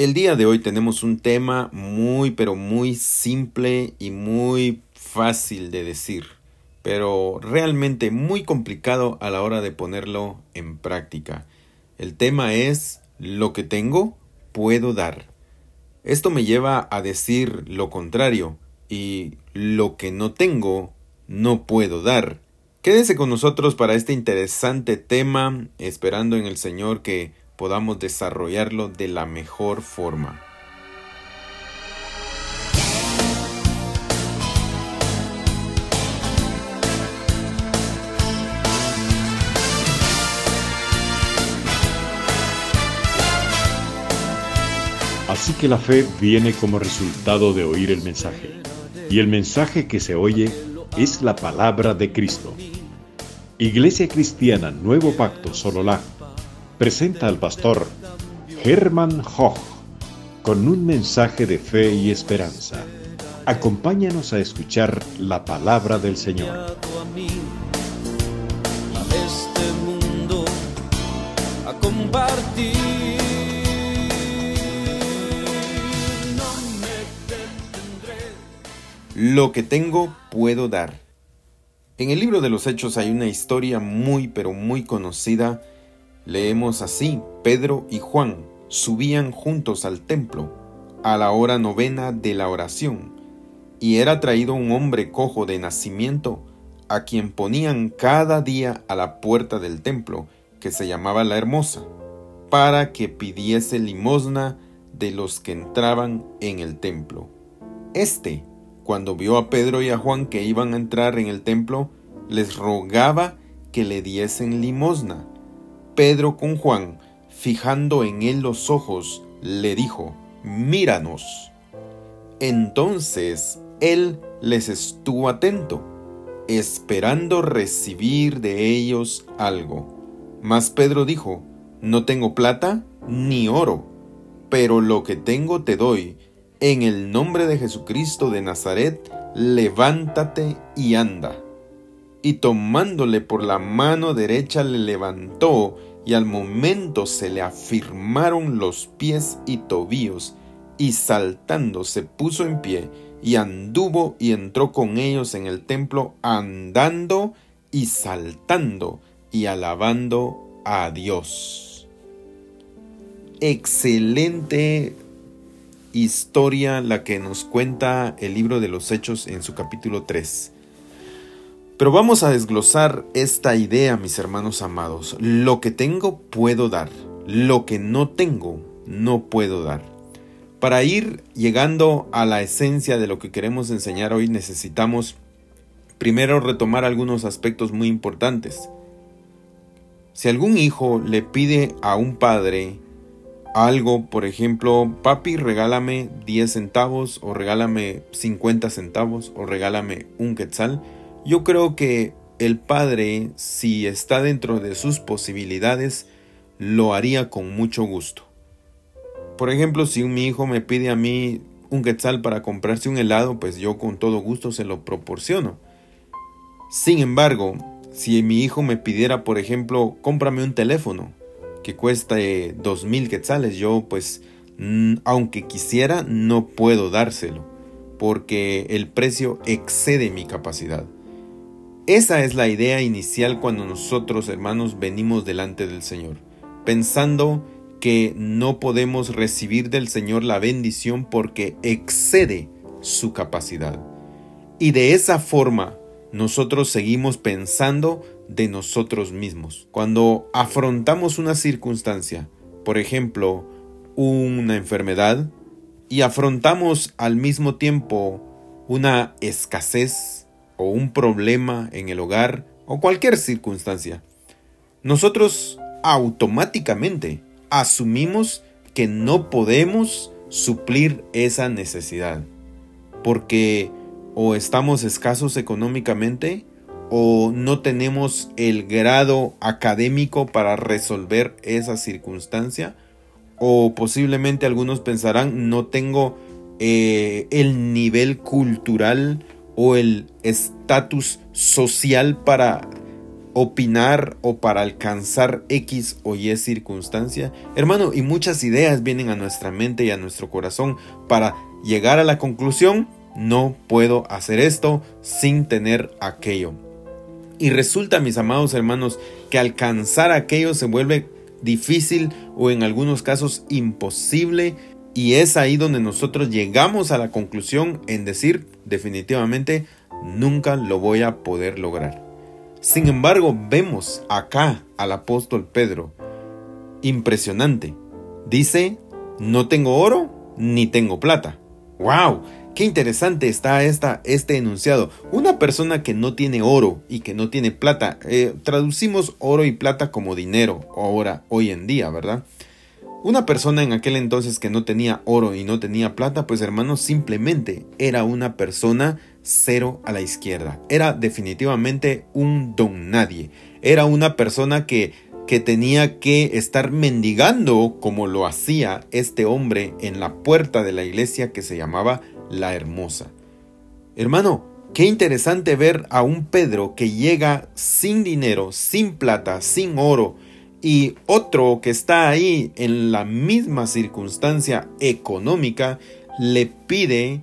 El día de hoy tenemos un tema muy pero muy simple y muy fácil de decir, pero realmente muy complicado a la hora de ponerlo en práctica. El tema es lo que tengo, puedo dar. Esto me lleva a decir lo contrario y lo que no tengo, no puedo dar. Quédese con nosotros para este interesante tema, esperando en el Señor que podamos desarrollarlo de la mejor forma. Así que la fe viene como resultado de oír el mensaje. Y el mensaje que se oye es la palabra de Cristo. Iglesia Cristiana Nuevo Pacto Sololá presenta al pastor Hermann Hoch con un mensaje de fe y esperanza. Acompáñanos a escuchar la palabra del Señor. Lo que tengo puedo dar. En el libro de los Hechos hay una historia muy pero muy conocida Leemos así, Pedro y Juan subían juntos al templo a la hora novena de la oración, y era traído un hombre cojo de nacimiento, a quien ponían cada día a la puerta del templo, que se llamaba la Hermosa, para que pidiese limosna de los que entraban en el templo. Este, cuando vio a Pedro y a Juan que iban a entrar en el templo, les rogaba que le diesen limosna. Pedro con Juan, fijando en él los ojos, le dijo, Míranos. Entonces él les estuvo atento, esperando recibir de ellos algo. Mas Pedro dijo, No tengo plata ni oro, pero lo que tengo te doy. En el nombre de Jesucristo de Nazaret, levántate y anda. Y tomándole por la mano derecha le levantó, y al momento se le afirmaron los pies y tobillos, y saltando se puso en pie, y anduvo y entró con ellos en el templo, andando y saltando y alabando a Dios. Excelente historia la que nos cuenta el libro de los Hechos en su capítulo 3. Pero vamos a desglosar esta idea, mis hermanos amados. Lo que tengo puedo dar, lo que no tengo no puedo dar. Para ir llegando a la esencia de lo que queremos enseñar hoy necesitamos primero retomar algunos aspectos muy importantes. Si algún hijo le pide a un padre algo, por ejemplo, papi, regálame 10 centavos o regálame 50 centavos o regálame un quetzal, yo creo que el padre, si está dentro de sus posibilidades, lo haría con mucho gusto. Por ejemplo, si mi hijo me pide a mí un quetzal para comprarse un helado, pues yo con todo gusto se lo proporciono. Sin embargo, si mi hijo me pidiera, por ejemplo, cómprame un teléfono que cueste dos mil quetzales, yo pues, aunque quisiera, no puedo dárselo, porque el precio excede mi capacidad. Esa es la idea inicial cuando nosotros, hermanos, venimos delante del Señor, pensando que no podemos recibir del Señor la bendición porque excede su capacidad. Y de esa forma nosotros seguimos pensando de nosotros mismos. Cuando afrontamos una circunstancia, por ejemplo, una enfermedad, y afrontamos al mismo tiempo una escasez, o un problema en el hogar o cualquier circunstancia, nosotros automáticamente asumimos que no podemos suplir esa necesidad, porque o estamos escasos económicamente o no tenemos el grado académico para resolver esa circunstancia, o posiblemente algunos pensarán no tengo eh, el nivel cultural o el estatus social para opinar o para alcanzar X o Y circunstancia? Hermano, y muchas ideas vienen a nuestra mente y a nuestro corazón para llegar a la conclusión, no puedo hacer esto sin tener aquello. Y resulta, mis amados hermanos, que alcanzar aquello se vuelve difícil o en algunos casos imposible y es ahí donde nosotros llegamos a la conclusión en decir definitivamente nunca lo voy a poder lograr. Sin embargo, vemos acá al apóstol Pedro. Impresionante. Dice, no tengo oro ni tengo plata. ¡Wow! Qué interesante está esta, este enunciado. Una persona que no tiene oro y que no tiene plata, eh, traducimos oro y plata como dinero ahora, hoy en día, ¿verdad? Una persona en aquel entonces que no tenía oro y no tenía plata, pues hermano, simplemente era una persona cero a la izquierda. Era definitivamente un don nadie. Era una persona que, que tenía que estar mendigando como lo hacía este hombre en la puerta de la iglesia que se llamaba La Hermosa. Hermano, qué interesante ver a un Pedro que llega sin dinero, sin plata, sin oro, y otro que está ahí en la misma circunstancia económica le pide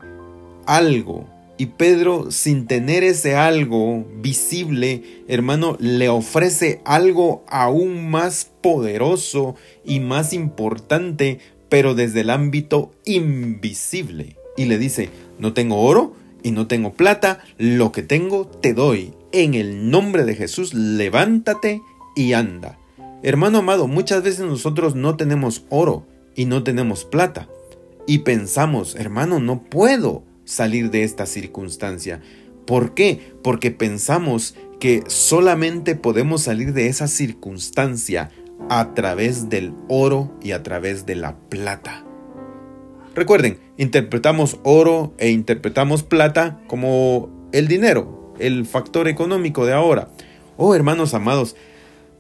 algo. Y Pedro, sin tener ese algo visible, hermano, le ofrece algo aún más poderoso y más importante, pero desde el ámbito invisible. Y le dice, no tengo oro y no tengo plata, lo que tengo te doy. En el nombre de Jesús, levántate y anda. Hermano amado, muchas veces nosotros no tenemos oro y no tenemos plata. Y pensamos, hermano, no puedo salir de esta circunstancia. ¿Por qué? Porque pensamos que solamente podemos salir de esa circunstancia a través del oro y a través de la plata. Recuerden, interpretamos oro e interpretamos plata como el dinero, el factor económico de ahora. Oh, hermanos amados,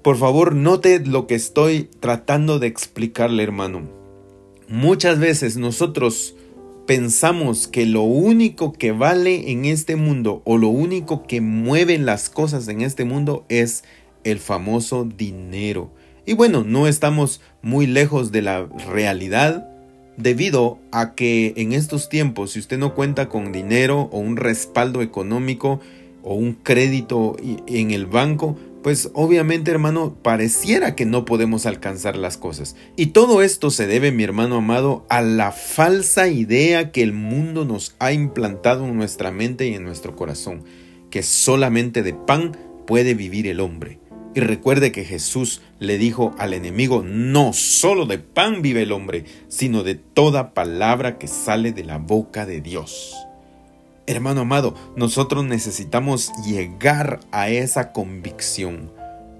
por favor, note lo que estoy tratando de explicarle, hermano. Muchas veces nosotros pensamos que lo único que vale en este mundo o lo único que mueve las cosas en este mundo es el famoso dinero. Y bueno, no estamos muy lejos de la realidad debido a que en estos tiempos, si usted no cuenta con dinero o un respaldo económico o un crédito en el banco, pues obviamente hermano pareciera que no podemos alcanzar las cosas. Y todo esto se debe, mi hermano amado, a la falsa idea que el mundo nos ha implantado en nuestra mente y en nuestro corazón, que solamente de pan puede vivir el hombre. Y recuerde que Jesús le dijo al enemigo, no solo de pan vive el hombre, sino de toda palabra que sale de la boca de Dios. Hermano amado, nosotros necesitamos llegar a esa convicción.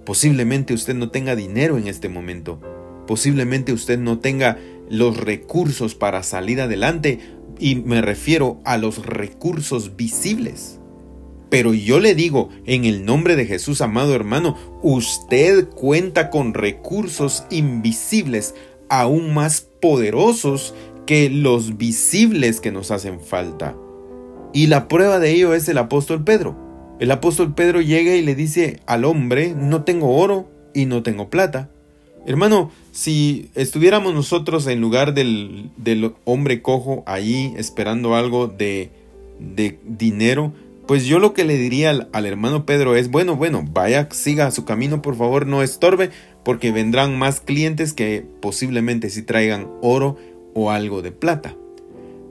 Posiblemente usted no tenga dinero en este momento. Posiblemente usted no tenga los recursos para salir adelante y me refiero a los recursos visibles. Pero yo le digo, en el nombre de Jesús, amado hermano, usted cuenta con recursos invisibles aún más poderosos que los visibles que nos hacen falta. Y la prueba de ello es el apóstol Pedro. El apóstol Pedro llega y le dice al hombre, no tengo oro y no tengo plata. Hermano, si estuviéramos nosotros en lugar del, hombre cojo ahí esperando algo de, dinero, pues yo lo que le diría al, al hermano Pedro es, bueno, bueno, vaya, siga su camino, por favor, no estorbe, porque vendrán más clientes que posiblemente si traigan oro o algo de plata.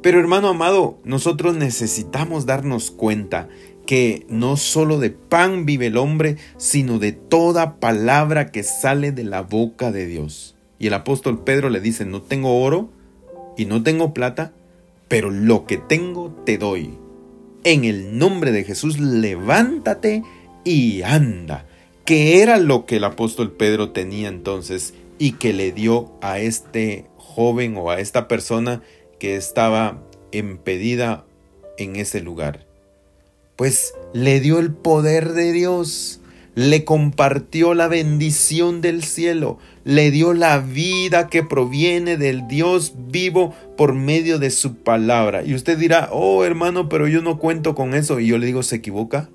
Pero hermano amado, nosotros necesitamos darnos cuenta que no solo de pan vive el hombre, sino de toda palabra que sale de la boca de Dios. Y el apóstol Pedro le dice, no tengo oro y no tengo plata, pero lo que tengo te doy. En el nombre de Jesús, levántate y anda. Que era lo que el apóstol Pedro tenía entonces y que le dio a este joven o a esta persona que estaba impedida en ese lugar. Pues le dio el poder de Dios, le compartió la bendición del cielo, le dio la vida que proviene del Dios vivo por medio de su palabra. Y usted dirá, oh hermano, pero yo no cuento con eso. Y yo le digo, ¿se equivoca?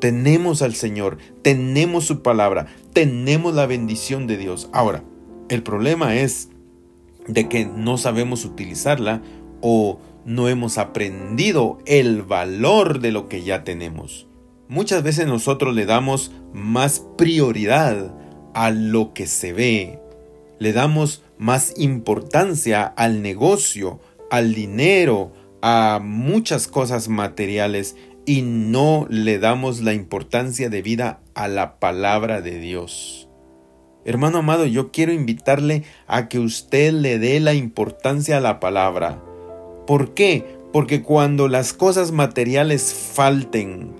tenemos al Señor, tenemos su palabra, tenemos la bendición de Dios. Ahora, el problema es de que no sabemos utilizarla o no hemos aprendido el valor de lo que ya tenemos. Muchas veces nosotros le damos más prioridad a lo que se ve, le damos más importancia al negocio, al dinero, a muchas cosas materiales y no le damos la importancia de vida a la palabra de Dios. Hermano amado, yo quiero invitarle a que usted le dé la importancia a la palabra. ¿Por qué? Porque cuando las cosas materiales falten,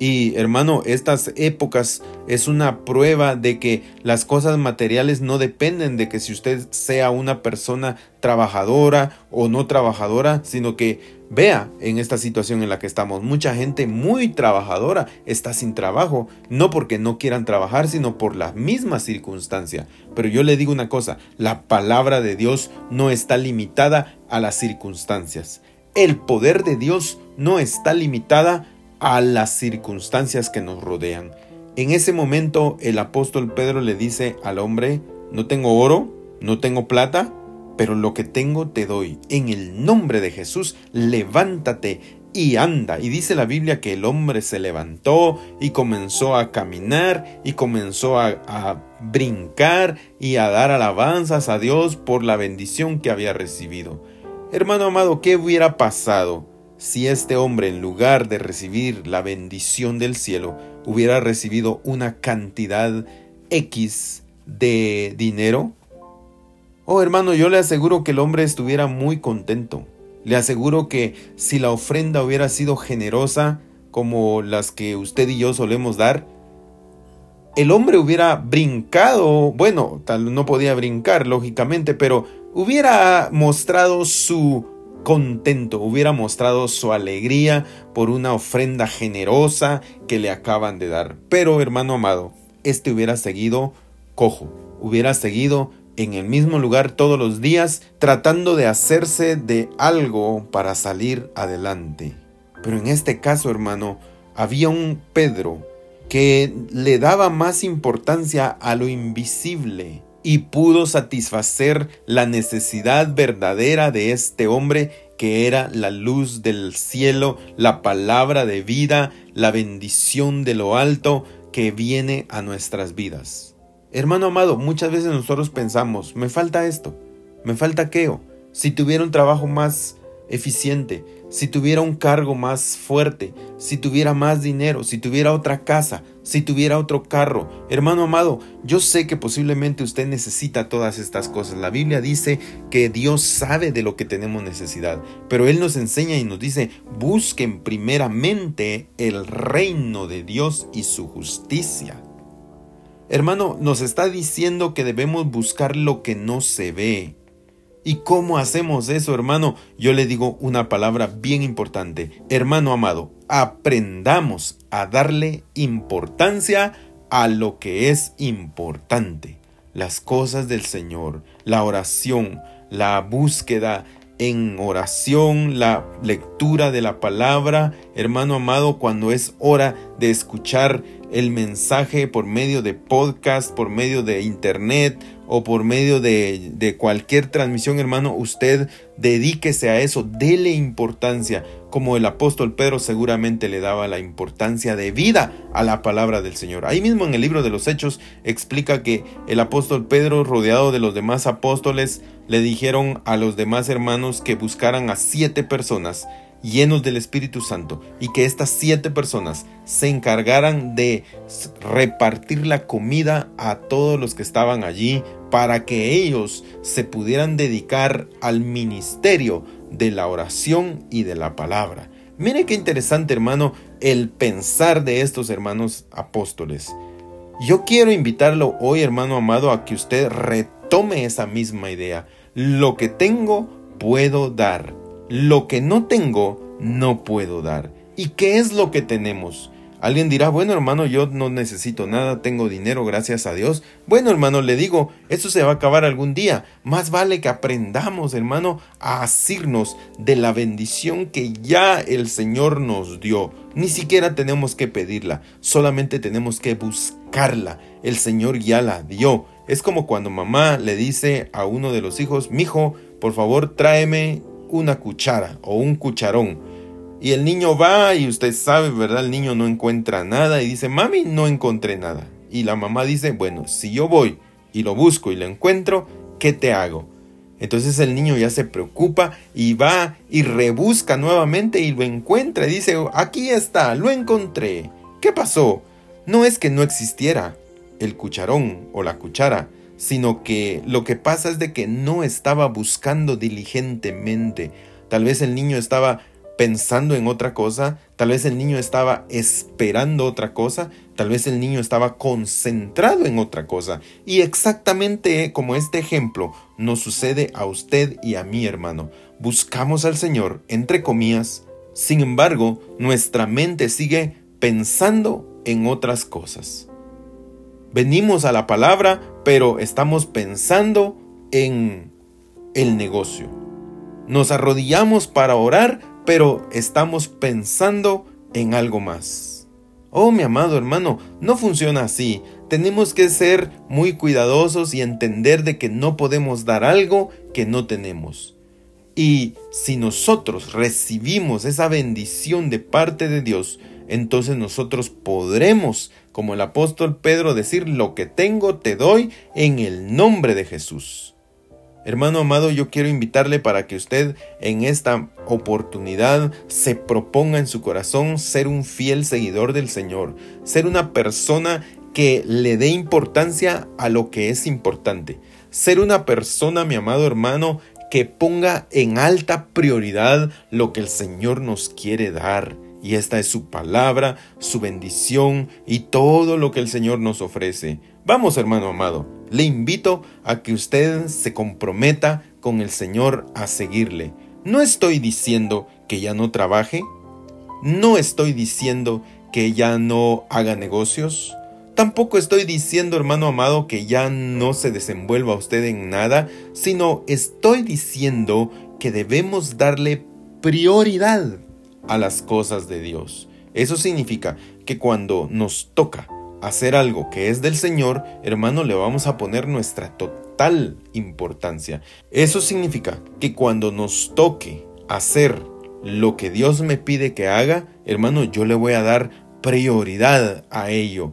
y hermano, estas épocas es una prueba de que las cosas materiales no dependen de que si usted sea una persona trabajadora o no trabajadora, sino que vea en esta situación en la que estamos. Mucha gente muy trabajadora está sin trabajo, no porque no quieran trabajar, sino por la misma circunstancia. Pero yo le digo una cosa, la palabra de Dios no está limitada a las circunstancias. El poder de Dios no está limitada a las circunstancias que nos rodean. En ese momento el apóstol Pedro le dice al hombre, no tengo oro, no tengo plata, pero lo que tengo te doy. En el nombre de Jesús, levántate y anda. Y dice la Biblia que el hombre se levantó y comenzó a caminar y comenzó a, a, brincar y a dar alabanzas a Dios por la bendición que había recibido. Hermano amado, ¿qué hubiera pasado si este hombre en lugar de recibir la bendición del cielo hubiera recibido una cantidad X de dinero? Oh hermano, yo le aseguro que el hombre estuviera muy contento. Le aseguro que si la ofrenda hubiera sido generosa como las que usted y yo solemos dar, el hombre hubiera brincado, bueno, tal no podía brincar lógicamente, pero hubiera mostrado su contento, hubiera mostrado su alegría por una ofrenda generosa que le acaban de dar. Pero, hermano amado, este hubiera seguido cojo, hubiera seguido en el mismo lugar todos los días tratando de hacerse de algo para salir adelante. Pero en este caso, hermano, había un Pedro que le daba más importancia a lo invisible y pudo satisfacer la necesidad verdadera de este hombre que era la luz del cielo, la palabra de vida, la bendición de lo alto que viene a nuestras vidas. Hermano amado, muchas veces nosotros pensamos, me falta esto, me falta aquello. Si tuviera un trabajo más eficiente, si tuviera un cargo más fuerte, si tuviera más dinero, si tuviera otra casa, si tuviera otro carro. Hermano amado, yo sé que posiblemente usted necesita todas estas cosas. La Biblia dice que Dios sabe de lo que tenemos necesidad, pero Él nos enseña y nos dice, busquen primeramente el reino de Dios y su justicia. Hermano, nos está diciendo que debemos buscar lo que no se ve, ¿Y cómo hacemos eso, hermano? Yo le digo una palabra bien importante. Hermano amado, aprendamos a darle importancia a lo que es importante. Las cosas del Señor, la oración, la búsqueda en oración, la lectura de la palabra. Hermano amado, cuando es hora de escuchar el mensaje por medio de podcast, por medio de internet o por medio de, cualquier transmisión, hermano, usted dedíquese a eso, dele importancia, como el apóstol Pedro seguramente le daba la importancia de vida a la palabra del Señor. Ahí mismo en el libro de los Hechos explica que el apóstol Pedro, rodeado de los demás apóstoles, le dijeron a los demás hermanos que buscaran a siete personas llenos del Espíritu Santo y que estas siete personas se encargaran de repartir la comida a todos los que estaban allí para que ellos se pudieran dedicar al ministerio de la oración y de la palabra. Mire qué interesante hermano el pensar de estos hermanos apóstoles. Yo quiero invitarlo hoy hermano amado a que usted retome esa misma idea. Lo que tengo puedo dar lo que no tengo, no puedo dar. ¿Y qué es lo que tenemos? Alguien dirá, bueno hermano, yo no necesito nada, tengo dinero, gracias a Dios. Bueno hermano, le digo, eso se va a acabar algún día. Más vale que aprendamos, hermano, a asirnos de la bendición que ya el Señor nos dio. Ni siquiera tenemos que pedirla, solamente tenemos que buscarla. El Señor ya la dio. Es como cuando mamá le dice a uno de los hijos, mijo, por favor tráeme una cuchara o un cucharón. Y el niño va y usted sabe, ¿verdad? El niño no encuentra nada y dice, mami, no encontré nada. Y la mamá dice, bueno, si yo voy y lo busco y lo encuentro, ¿qué te hago? Entonces el niño ya se preocupa y va y rebusca nuevamente y lo encuentra y dice, aquí está, lo encontré. ¿Qué pasó? No es que no existiera el cucharón o la cuchara, sino que lo que pasa es de que no estaba buscando diligentemente. Tal vez el niño estaba pensando en otra cosa, tal vez el niño estaba esperando otra cosa, tal vez el niño estaba concentrado en otra cosa. Y exactamente como este ejemplo nos sucede a usted y a mí, hermano. Buscamos al Señor, entre comillas, sin embargo, nuestra mente sigue pensando en otras cosas. Venimos a la palabra, pero estamos pensando en el negocio. Nos arrodillamos para orar, pero estamos pensando en algo más. Oh, mi amado hermano, no funciona así. Tenemos que ser muy cuidadosos y entender de que no podemos dar algo que no tenemos. Y si nosotros recibimos esa bendición de parte de Dios, entonces nosotros podremos, como el apóstol Pedro, decir, lo que tengo te doy en el nombre de Jesús. Hermano amado, yo quiero invitarle para que usted en esta oportunidad se proponga en su corazón ser un fiel seguidor del Señor, ser una persona que le dé importancia a lo que es importante, ser una persona, mi amado hermano, que ponga en alta prioridad lo que el Señor nos quiere dar. Y esta es su palabra, su bendición y todo lo que el Señor nos ofrece. Vamos, hermano amado, le invito a que usted se comprometa con el Señor a seguirle. No estoy diciendo que ya no trabaje, no estoy diciendo que ya no haga negocios, tampoco estoy diciendo, hermano amado, que ya no se desenvuelva usted en nada, sino estoy diciendo que debemos darle prioridad a las cosas de Dios. Eso significa que cuando nos toca hacer algo que es del Señor, hermano, le vamos a poner nuestra total importancia. Eso significa que cuando nos toque hacer lo que Dios me pide que haga, hermano, yo le voy a dar prioridad a ello.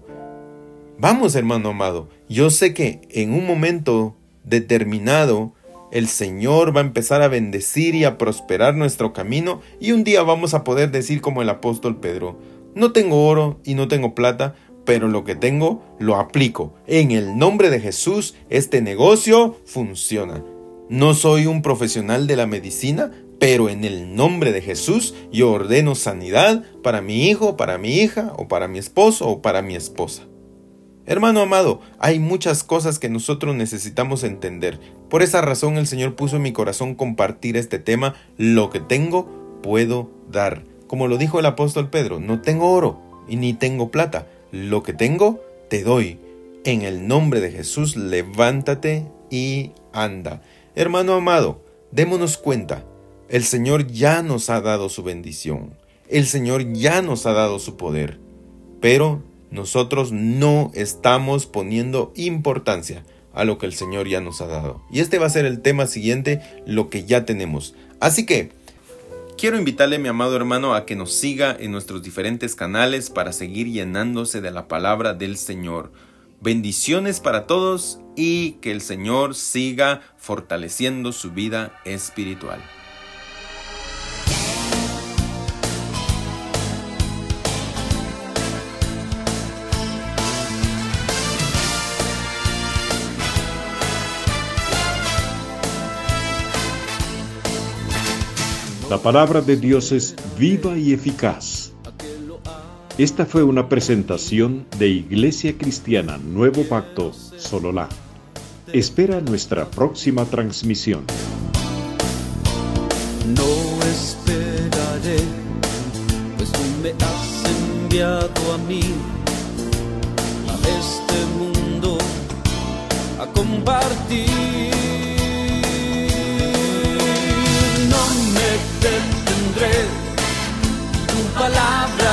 Vamos, hermano amado, yo sé que en un momento determinado el Señor va a empezar a bendecir y a prosperar nuestro camino y un día vamos a poder decir como el apóstol Pedro, no tengo oro y no tengo plata, pero lo que tengo lo aplico. En el nombre de Jesús, este negocio funciona. No soy un profesional de la medicina, pero en el nombre de Jesús yo ordeno sanidad para mi hijo, para mi hija, o para mi esposo, o para mi esposa. Hermano amado, hay muchas cosas que nosotros necesitamos entender. Por esa razón el Señor puso en mi corazón compartir este tema. Lo que tengo, puedo dar. Como lo dijo el apóstol Pedro, no tengo oro y ni tengo plata, lo que tengo, te doy. En el nombre de Jesús, levántate y anda. Hermano amado, démonos cuenta, el Señor ya nos ha dado su bendición, el Señor ya nos ha dado su poder, pero nosotros no estamos poniendo importancia a lo que el Señor ya nos ha dado. Y este va a ser el tema siguiente, lo que ya tenemos. Así que, Quiero invitarle, mi amado hermano, a que nos siga en nuestros diferentes canales para seguir llenándose de la palabra del Señor. Bendiciones para todos y que el Señor siga fortaleciendo su vida espiritual. La palabra de Dios es viva y eficaz. Esta fue una presentación de Iglesia Cristiana Nuevo Pacto Sololá. Espera nuestra próxima transmisión. No esperaré, pues tú me has enviado a mí, a este mundo, a compartir te tendré. Tu palabra